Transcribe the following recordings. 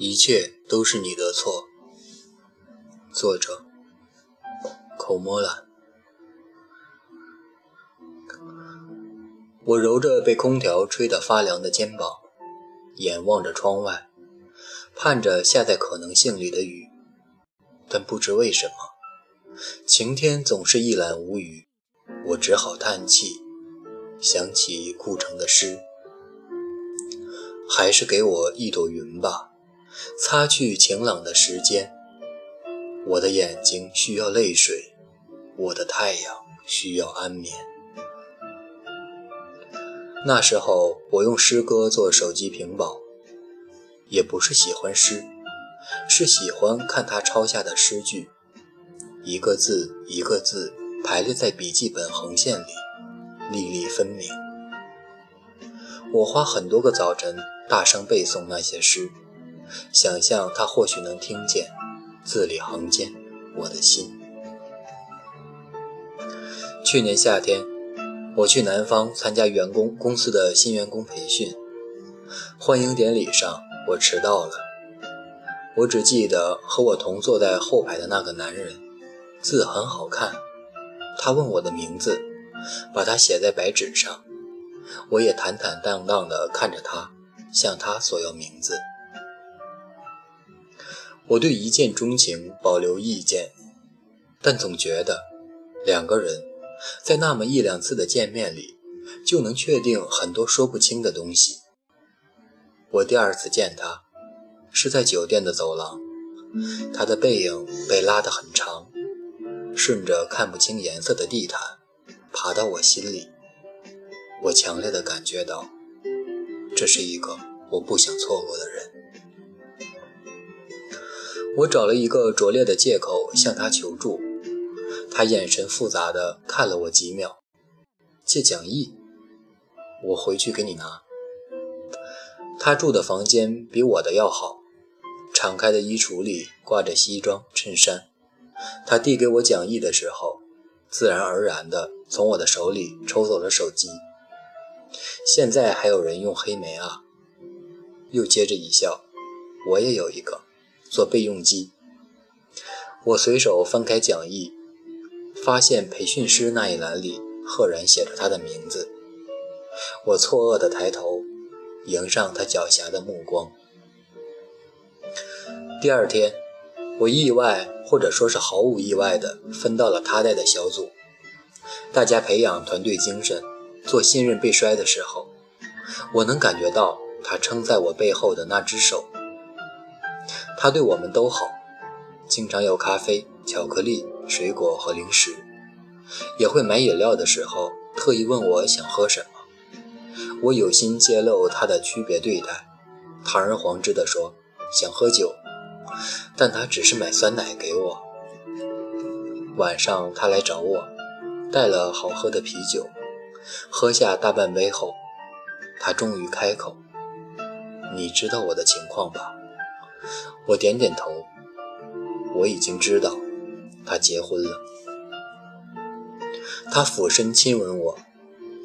一切都是你的错。作者：口沫兰。我揉着被空调吹得发凉的肩膀，眼望着窗外，盼着下在可能性里的雨，但不知为什么，晴天总是一览无余。我只好叹气，想起顾城的诗：“还是给我一朵云吧。”擦去晴朗的时间，我的眼睛需要泪水，我的太阳需要安眠。那时候我用诗歌做手机屏保，也不是喜欢诗，是喜欢看他抄下的诗句，一个字一个字排列在笔记本横线里，粒粒分明。我花很多个早晨大声背诵那些诗。想象他或许能听见，字里行间，我的心。去年夏天，我去南方参加员工公司的新员工培训，欢迎典礼上我迟到了。我只记得和我同坐在后排的那个男人，字很好看。他问我的名字，把它写在白纸上。我也坦坦荡荡地看着他，向他索要名字。我对一见钟情保留意见，但总觉得两个人在那么一两次的见面里，就能确定很多说不清的东西。我第二次见他，是在酒店的走廊，他的背影被拉得很长，顺着看不清颜色的地毯爬到我心里。我强烈的感觉到，这是一个我不想错过的人。我找了一个拙劣的借口向他求助，他眼神复杂的看了我几秒，借讲义，我回去给你拿。他住的房间比我的要好，敞开的衣橱里挂着西装衬衫。他递给我讲义的时候，自然而然的从我的手里抽走了手机。现在还有人用黑莓啊？又接着一笑，我也有一个。做备用机，我随手翻开讲义，发现培训师那一栏里赫然写着他的名字。我错愕地抬头，迎上他狡黠的目光。第二天，我意外或者说是毫无意外地分到了他带的小组。大家培养团队精神，做信任被摔的时候，我能感觉到他撑在我背后的那只手。他对我们都好，经常有咖啡、巧克力、水果和零食，也会买饮料的时候特意问我想喝什么。我有心揭露他的区别对待，堂而皇之地说想喝酒，但他只是买酸奶给我。晚上他来找我，带了好喝的啤酒，喝下大半杯后，他终于开口：“你知道我的情况吧？”我点点头，我已经知道，他结婚了。他俯身亲吻我，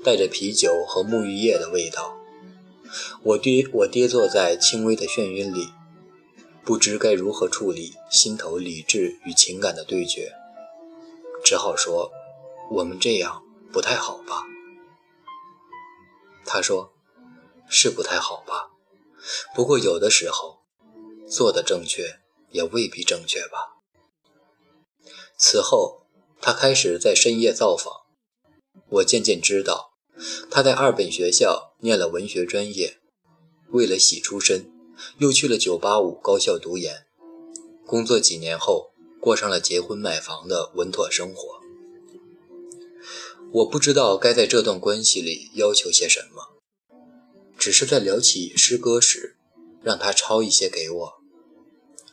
带着啤酒和沐浴液的味道。我跌，我跌坐在轻微的眩晕里，不知该如何处理心头理智与情感的对决，只好说：“我们这样不太好吧？”他说：“是不太好吧？不过有的时候。”做的正确也未必正确吧。此后，他开始在深夜造访。我渐渐知道，他在二本学校念了文学专业，为了洗出身，又去了985高校读研。工作几年后，过上了结婚买房的稳妥生活。我不知道该在这段关系里要求些什么，只是在聊起诗歌时，让他抄一些给我。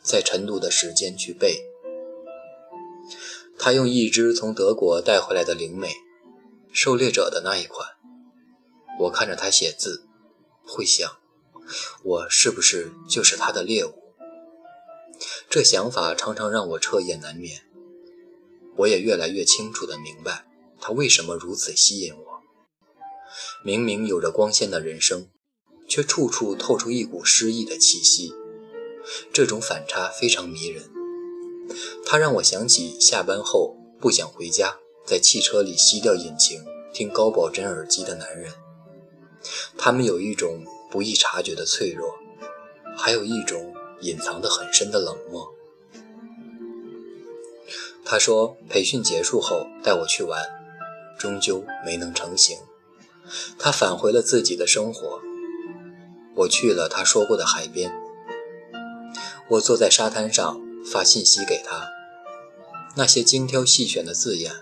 在晨读的时间去背。他用一支从德国带回来的灵美，狩猎者的那一款。我看着他写字，会想，我是不是就是他的猎物？这想法常常让我彻夜难眠。我也越来越清楚地明白，他为什么如此吸引我。明明有着光鲜的人生，却处处透出一股诗意的气息。这种反差非常迷人。它让我想起下班后不想回家，在汽车里熄掉引擎听高保真耳机的男人。他们有一种不易察觉的脆弱，还有一种隐藏得很深的冷漠。他说培训结束后带我去玩，终究没能成行。他返回了自己的生活，我去了他说过的海边。我坐在沙滩上发信息给他，那些精挑细选的字眼，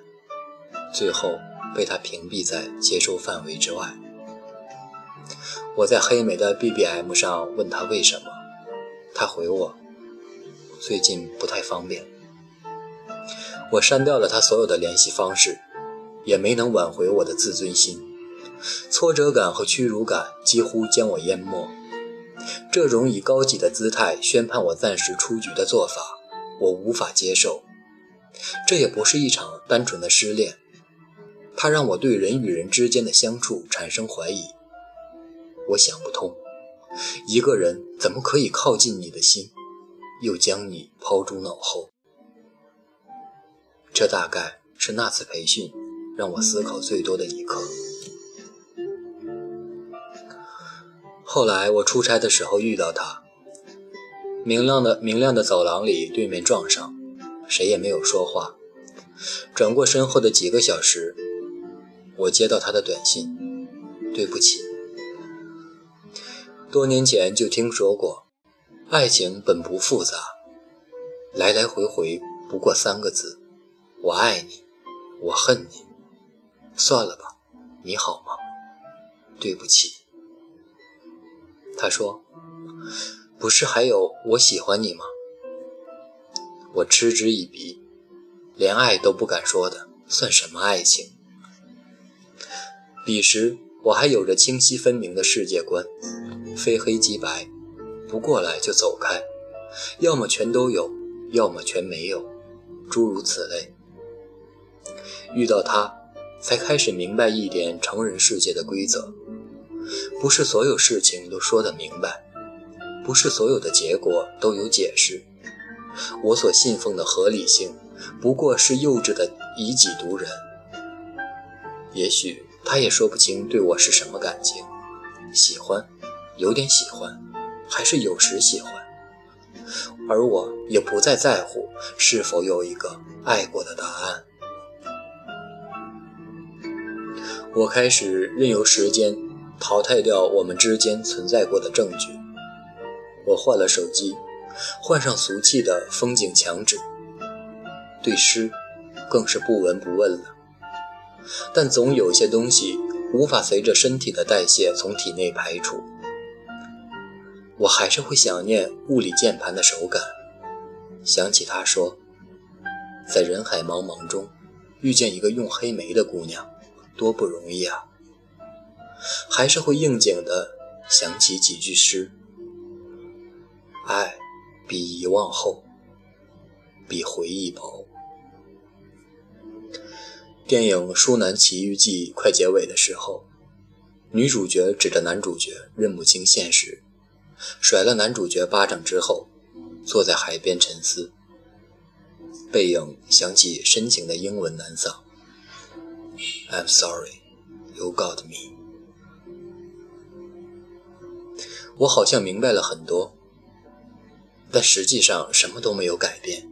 最后被他屏蔽在接收范围之外。我在黑莓的 BBM 上问他为什么，他回我：最近不太方便。我删掉了他所有的联系方式，也没能挽回我的自尊心。挫折感和屈辱感几乎将我淹没。这种以高级的姿态宣判我暂时出局的做法，我无法接受。这也不是一场单纯的失恋，它让我对人与人之间的相处产生怀疑。我想不通，一个人怎么可以靠近你的心，又将你抛诸脑后？这大概是那次培训让我思考最多的一刻。后来我出差的时候遇到他，明亮的明亮的走廊里对面撞上，谁也没有说话。转过身后的几个小时，我接到他的短信：“对不起，多年前就听说过，爱情本不复杂，来来回回不过三个字。”我爱你，我恨你，算了吧，你好吗？对不起。他说：“不是还有我喜欢你吗？”我嗤之以鼻，连爱都不敢说的，算什么爱情？彼时我还有着清晰分明的世界观，非黑即白，不过来就走开，要么全都有，要么全没有，诸如此类。遇到他，才开始明白一点成人世界的规则：不是所有事情都说得明白，不是所有的结果都有解释。我所信奉的合理性，不过是幼稚的以己度人。也许他也说不清对我是什么感情，喜欢，有点喜欢，还是有时喜欢。而我也不再在乎是否有一个爱过的答案。我开始任由时间淘汰掉我们之间存在过的证据。我换了手机，换上俗气的风景墙纸，对诗更是不闻不问了。但总有些东西无法随着身体的代谢从体内排除。我还是会想念物理键盘的手感，想起他说，在人海茫茫中遇见一个用黑莓的姑娘。多不容易啊！还是会应景的想起几句诗：爱比遗忘厚，比回忆薄。电影《舒南奇遇记》快结尾的时候，女主角指着男主角认不清现实，甩了男主角巴掌之后，坐在海边沉思。背影响起深情的英文男嗓。I'm sorry, you got me。我好像明白了很多，但实际上什么都没有改变。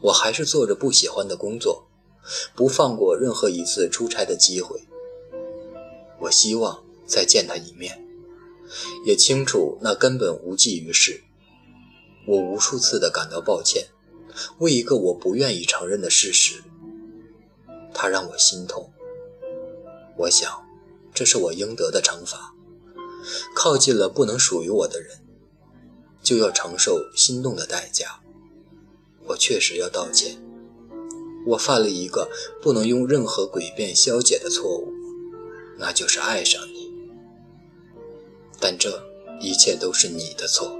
我还是做着不喜欢的工作，不放过任何一次出差的机会。我希望再见他一面，也清楚那根本无济于事。我无数次的感到抱歉，为一个我不愿意承认的事实。他让我心痛。我想，这是我应得的惩罚。靠近了不能属于我的人，就要承受心动的代价。我确实要道歉。我犯了一个不能用任何诡辩消解的错误，那就是爱上你。但这一切都是你的错。